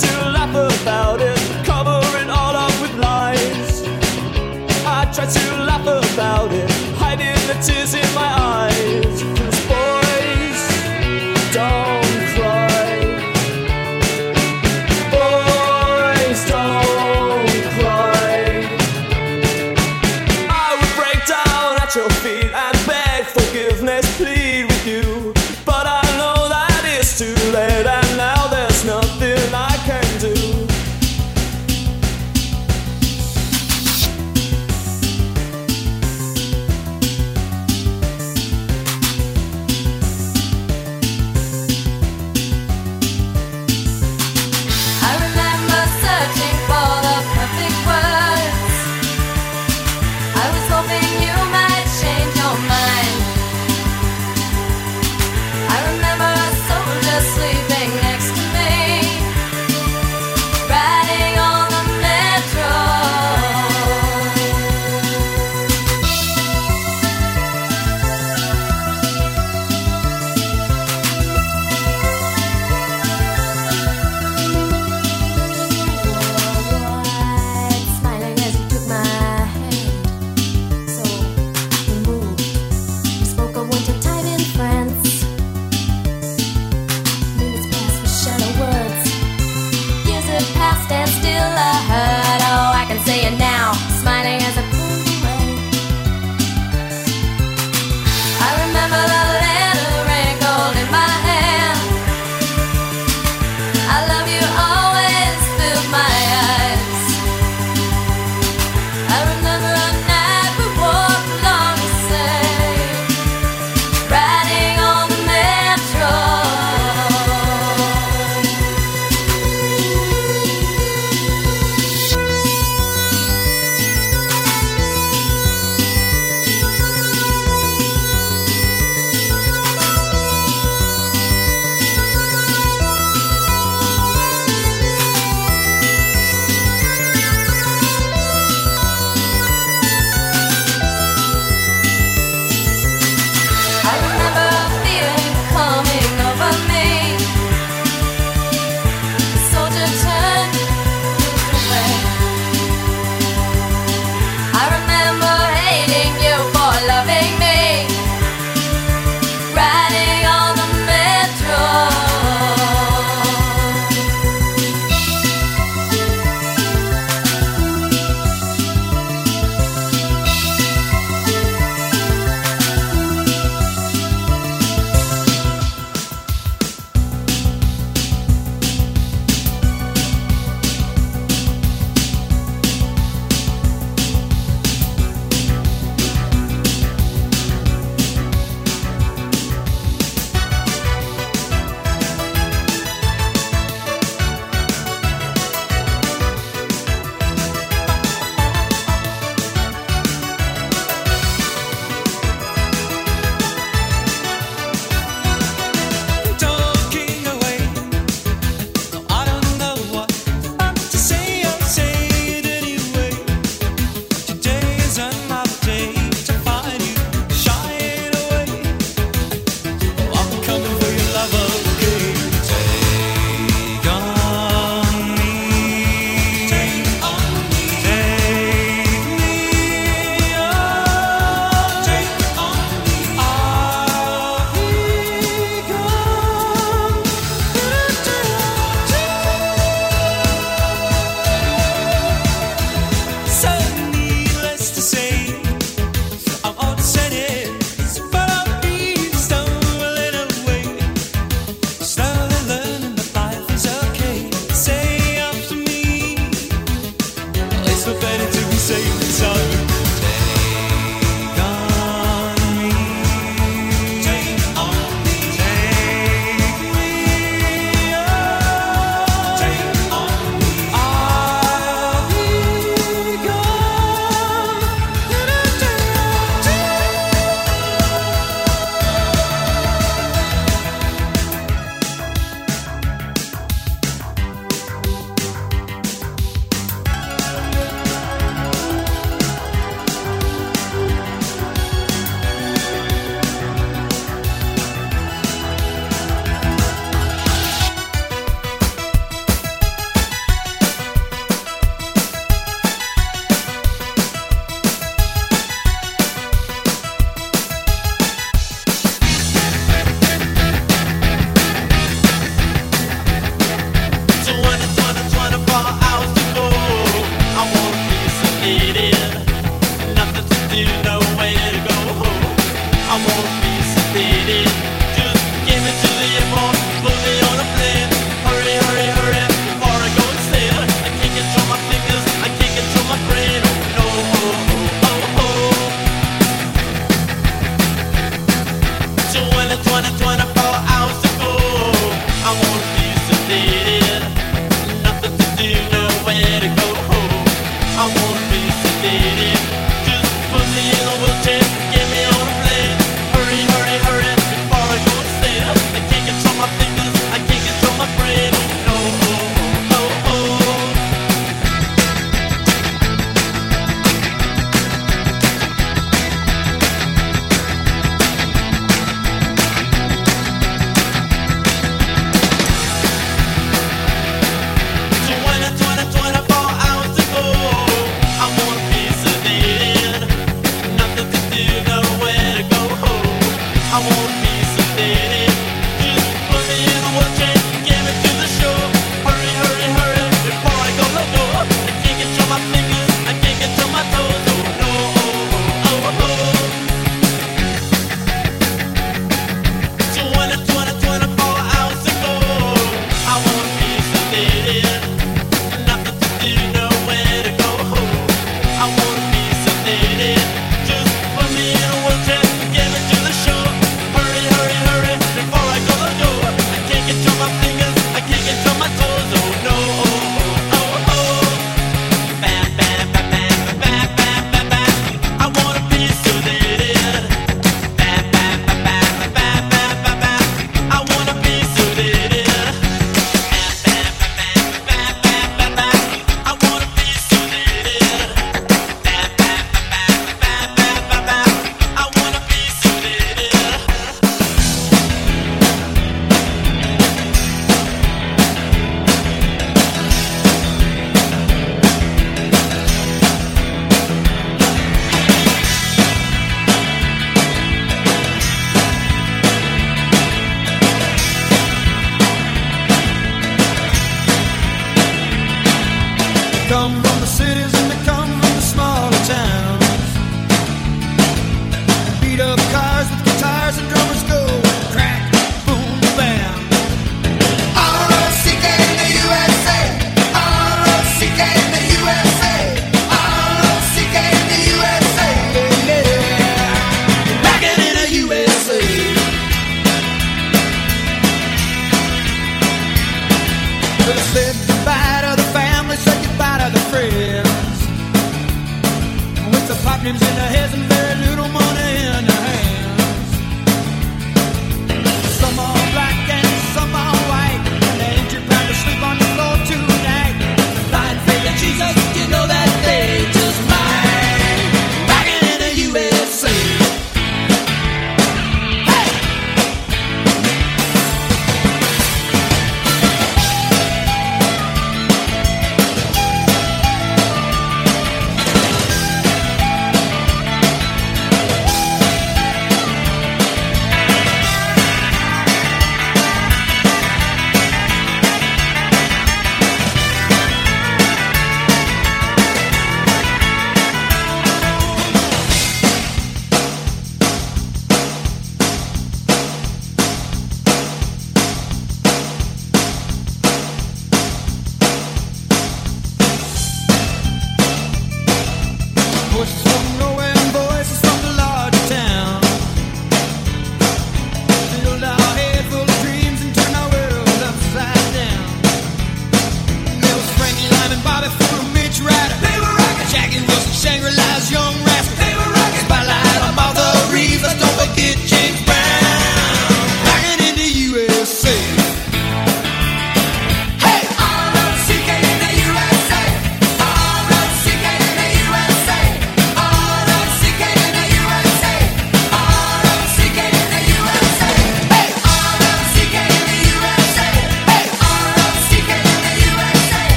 to laugh about it, covering all up with lies. I try to laugh about it, hiding the tears in my eyes.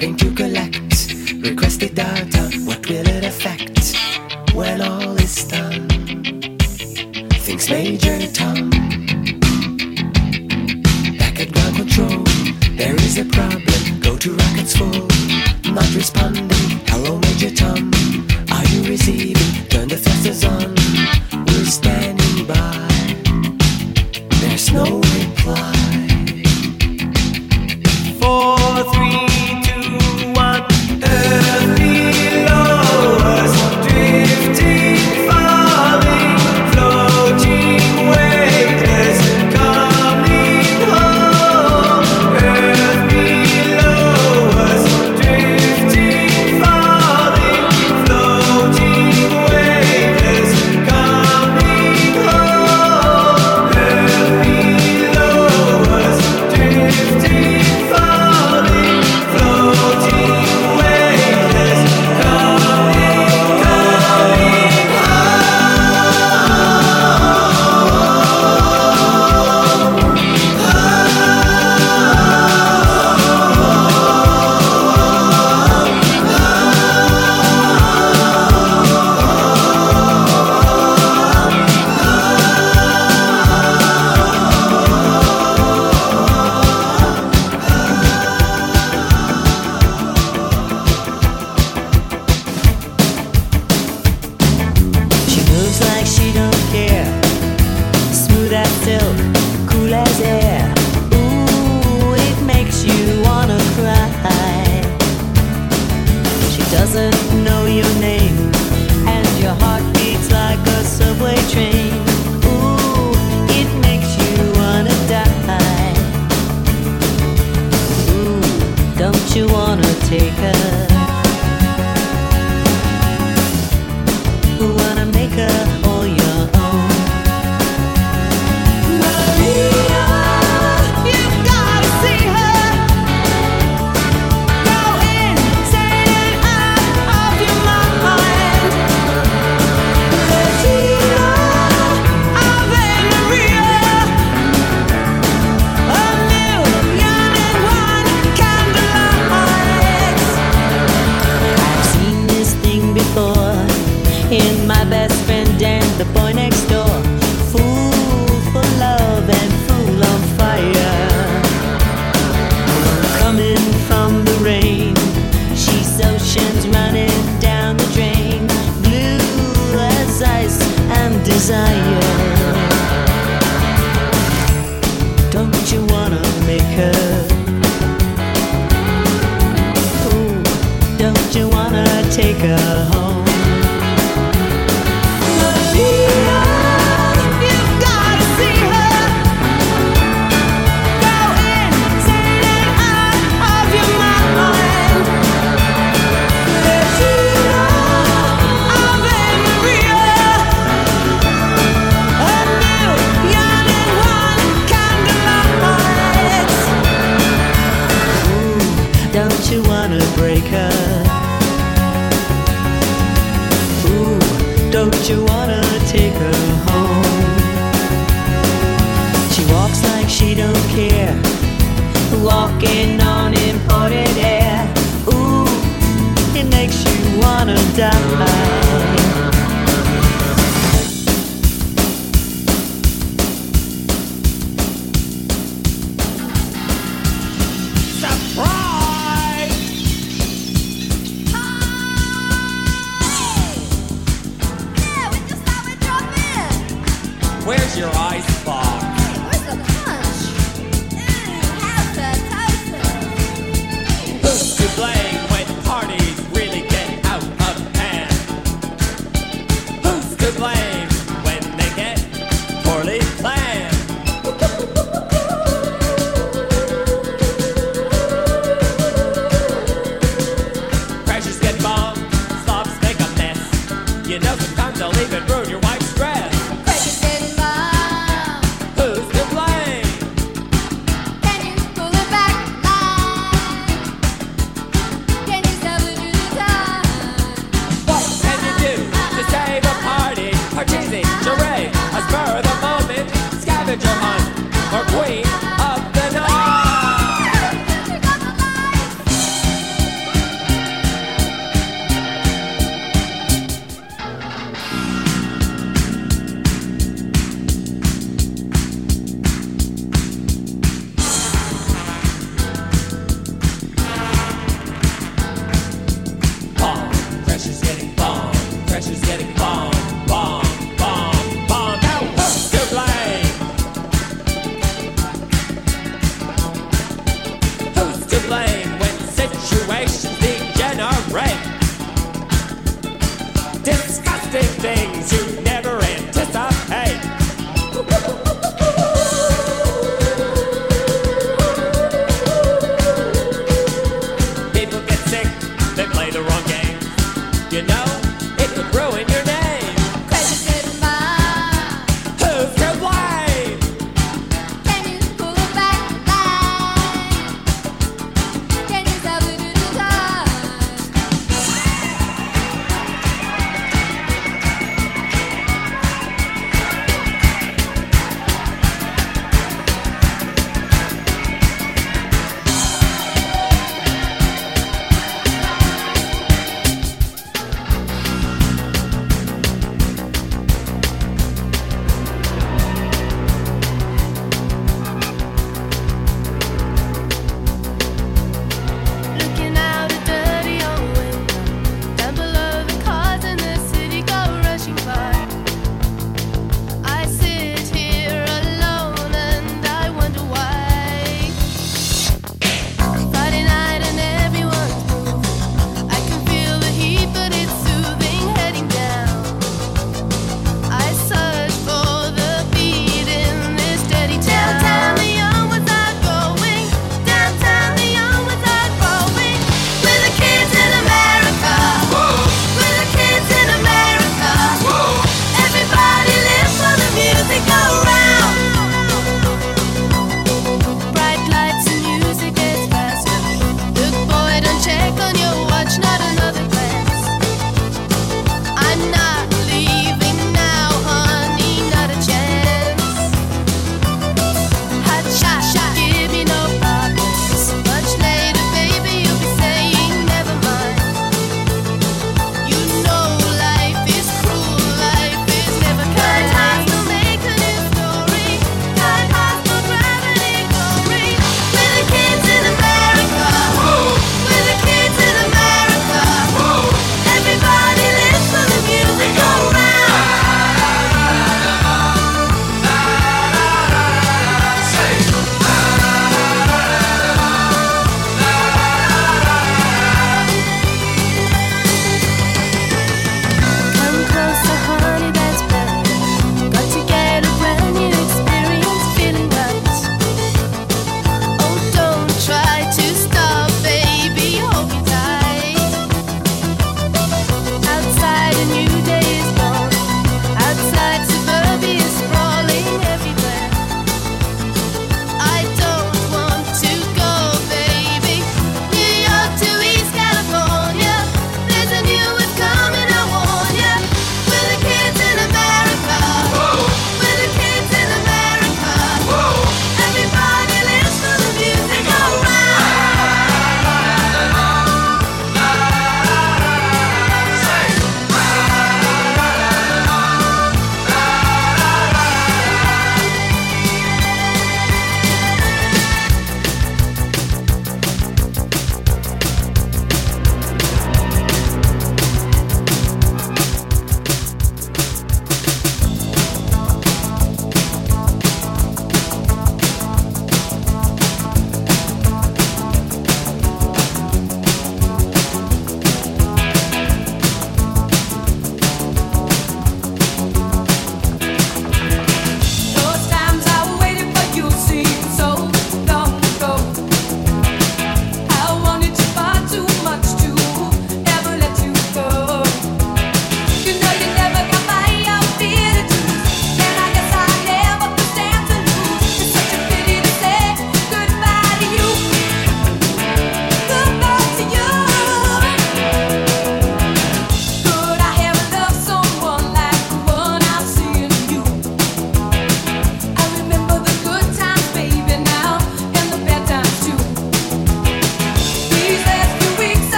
Starting to collect. Don't you wanna take her home? You wanna die.